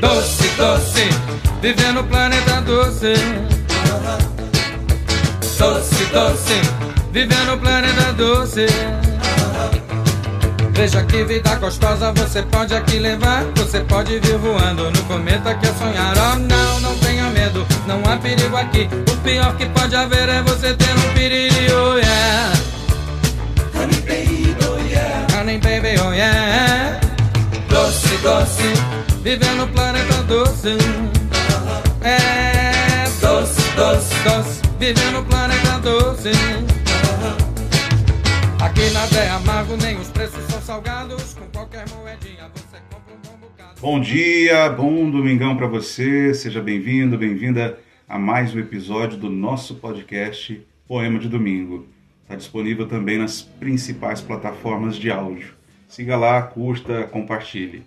Doce, doce, viver no planeta doce. Doce, doce, viver no planeta doce. Veja que vida gostosa você pode aqui levar. Você pode vir voando no cometa que é sonhar. Oh não, não tenha medo, não há perigo aqui. O pior que pode haver é você ter um perigo, oh yeah. Honey baby, oh yeah. Honey baby, oh yeah. Doce, doce, viver no planeta doce. É doce, doce, doce, viver no planeta doce. Aqui nada é amargo, nem os preços são salgados. Com qualquer moedinha você compra um bom bocado. Bom dia, bom domingão para você. Seja bem-vindo, bem-vinda a mais um episódio do nosso podcast Poema de Domingo. Está disponível também nas principais plataformas de áudio. Siga lá, curta, compartilhe.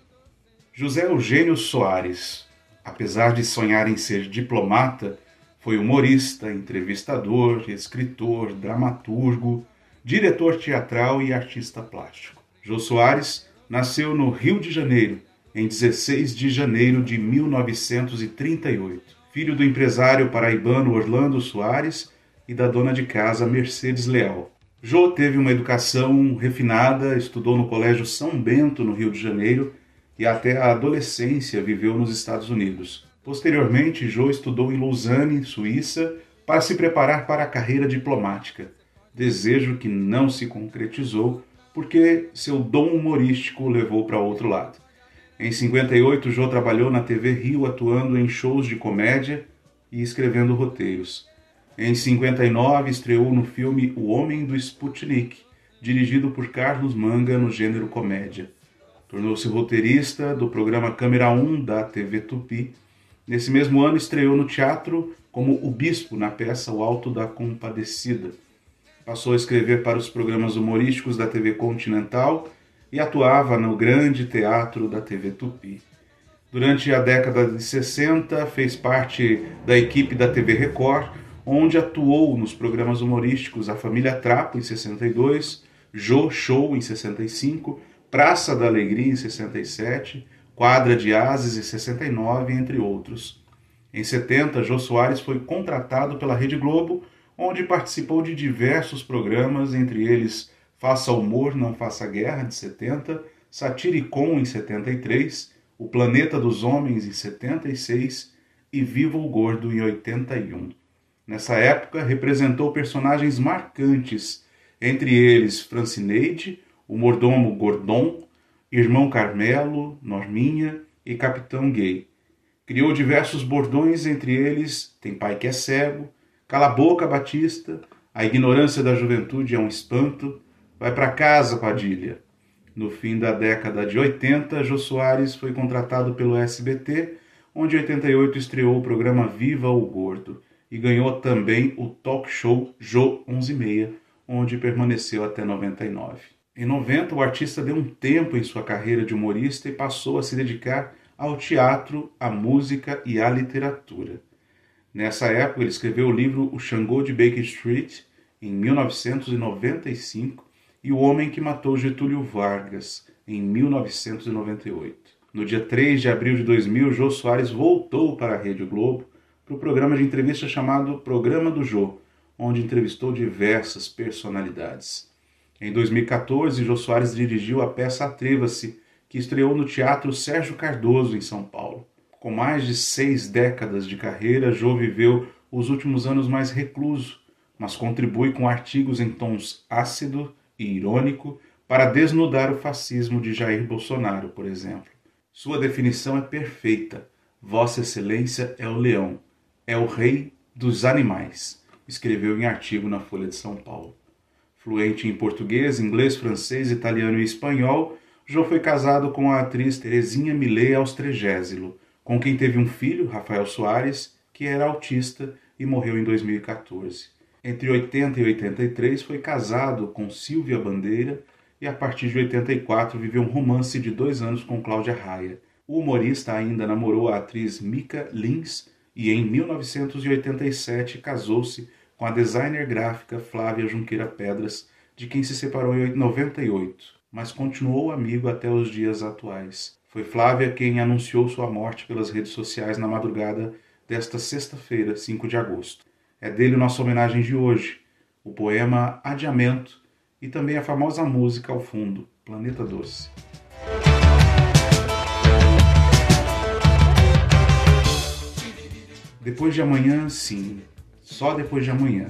José Eugênio Soares, apesar de sonhar em ser diplomata, foi humorista, entrevistador, escritor, dramaturgo, diretor teatral e artista plástico. Jô Soares nasceu no Rio de Janeiro, em 16 de janeiro de 1938, filho do empresário paraibano Orlando Soares e da dona de casa Mercedes Leal. Jô teve uma educação refinada, estudou no Colégio São Bento, no Rio de Janeiro, e até a adolescência viveu nos Estados Unidos. Posteriormente, Jô estudou em Lausanne, Suíça, para se preparar para a carreira diplomática desejo que não se concretizou porque seu dom humorístico o levou para outro lado. Em 58, Jô trabalhou na TV Rio atuando em shows de comédia e escrevendo roteiros. Em 59, estreou no filme O Homem do Sputnik, dirigido por Carlos Manga no gênero comédia. Tornou-se roteirista do programa Câmera 1 da TV Tupi. Nesse mesmo ano, estreou no teatro como o Bispo na peça O Alto da Compadecida Passou a escrever para os programas humorísticos da TV Continental e atuava no Grande Teatro da TV Tupi. Durante a década de 60, fez parte da equipe da TV Record, onde atuou nos programas humorísticos A Família Trapo, em 62, Jô Show, em 65, Praça da Alegria, em 67, Quadra de Ases, em 69, entre outros. Em 70, Jô Soares foi contratado pela Rede Globo onde participou de diversos programas, entre eles Faça Humor, Não Faça Guerra, de 70, Satiricon, em 73, O Planeta dos Homens, em 76 e Viva o Gordo, em 81. Nessa época, representou personagens marcantes, entre eles Francineide, o mordomo Gordon, Irmão Carmelo, Norminha e Capitão Gay. Criou diversos bordões, entre eles Tem Pai que é Cego, Cala a boca, Batista. A ignorância da juventude é um espanto. Vai para casa, Padilha. No fim da década de 80, Jô Soares foi contratado pelo SBT, onde em 88 estreou o programa Viva o Gordo e ganhou também o talk show Jô 11:30, onde permaneceu até 99. Em 90, o artista deu um tempo em sua carreira de humorista e passou a se dedicar ao teatro, à música e à literatura. Nessa época, ele escreveu o livro O Xangô de Baker Street, em 1995, e O Homem que Matou Getúlio Vargas, em 1998. No dia 3 de abril de 2000, Jô Soares voltou para a Rede Globo para o programa de entrevista chamado Programa do Jô, onde entrevistou diversas personalidades. Em 2014, Jô Soares dirigiu a peça Atreva-se, que estreou no Teatro Sérgio Cardoso, em São Paulo. Com mais de seis décadas de carreira, Jô viveu os últimos anos mais recluso, mas contribui com artigos em tons ácido e irônico para desnudar o fascismo de Jair Bolsonaro, por exemplo. Sua definição é perfeita. Vossa Excelência é o leão, é o rei dos animais, escreveu em artigo na Folha de São Paulo. Fluente em português, inglês, francês, italiano e espanhol, Jô foi casado com a atriz Terezinha Millet Austregésilo, com quem teve um filho, Rafael Soares, que era autista e morreu em 2014. Entre 80 e 83 foi casado com Silvia Bandeira e a partir de 84 viveu um romance de dois anos com Cláudia Raia. O humorista ainda namorou a atriz Mika Lins e em 1987 casou-se com a designer gráfica Flávia Junqueira Pedras, de quem se separou em 98. mas continuou amigo até os dias atuais. Foi Flávia quem anunciou sua morte pelas redes sociais na madrugada desta sexta-feira, 5 de agosto. É dele nossa homenagem de hoje, o poema Adiamento e também a famosa música ao fundo, Planeta Doce. Depois de amanhã, sim, só depois de amanhã.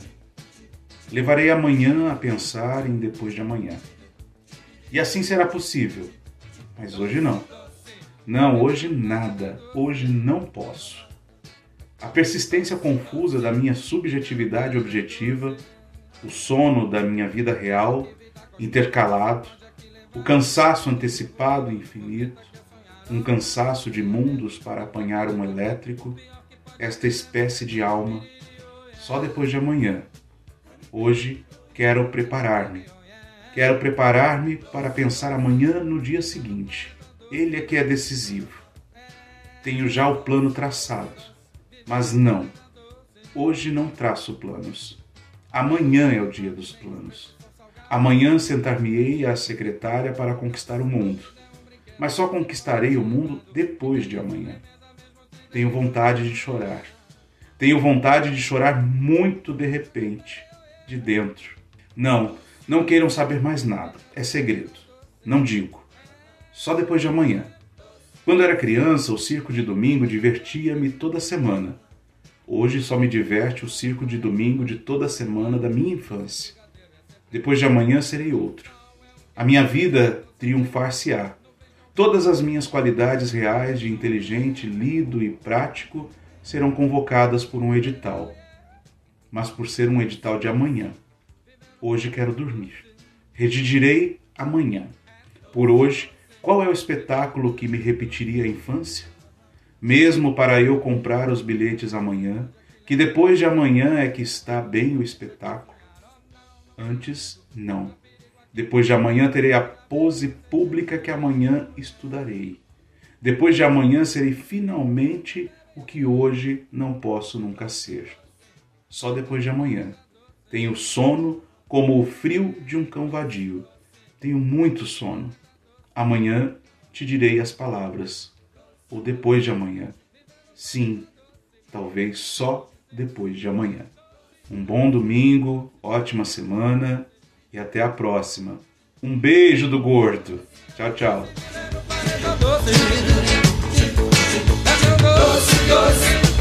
Levarei amanhã a pensar em depois de amanhã. E assim será possível. Mas hoje não. Não, hoje nada. Hoje não posso. A persistência confusa da minha subjetividade objetiva, o sono da minha vida real, intercalado, o cansaço antecipado e infinito, um cansaço de mundos para apanhar um elétrico, esta espécie de alma, só depois de amanhã. Hoje quero preparar-me. Quero preparar-me para pensar amanhã no dia seguinte. Ele é que é decisivo. Tenho já o plano traçado. Mas não. Hoje não traço planos. Amanhã é o dia dos planos. Amanhã sentar-me-ei à secretária para conquistar o mundo. Mas só conquistarei o mundo depois de amanhã. Tenho vontade de chorar. Tenho vontade de chorar muito de repente, de dentro. Não, não queiram saber mais nada. É segredo. Não digo. Só depois de amanhã. Quando era criança, o circo de domingo divertia-me toda semana. Hoje só me diverte o circo de domingo de toda semana da minha infância. Depois de amanhã serei outro. A minha vida triunfar-se-á Todas as minhas qualidades reais de inteligente, lido e prático serão convocadas por um edital. Mas por ser um edital de amanhã, hoje quero dormir. Redigirei amanhã. Por hoje, qual é o espetáculo que me repetiria a infância? Mesmo para eu comprar os bilhetes amanhã, que depois de amanhã é que está bem o espetáculo. Antes, não. Depois de amanhã terei a pose pública que amanhã estudarei. Depois de amanhã serei finalmente o que hoje não posso nunca ser. Só depois de amanhã. Tenho sono como o frio de um cão vadio. Tenho muito sono. Amanhã te direi as palavras. Ou depois de amanhã. Sim, talvez só depois de amanhã. Um bom domingo, ótima semana e até a próxima. Um beijo do gordo. Tchau, tchau. discos.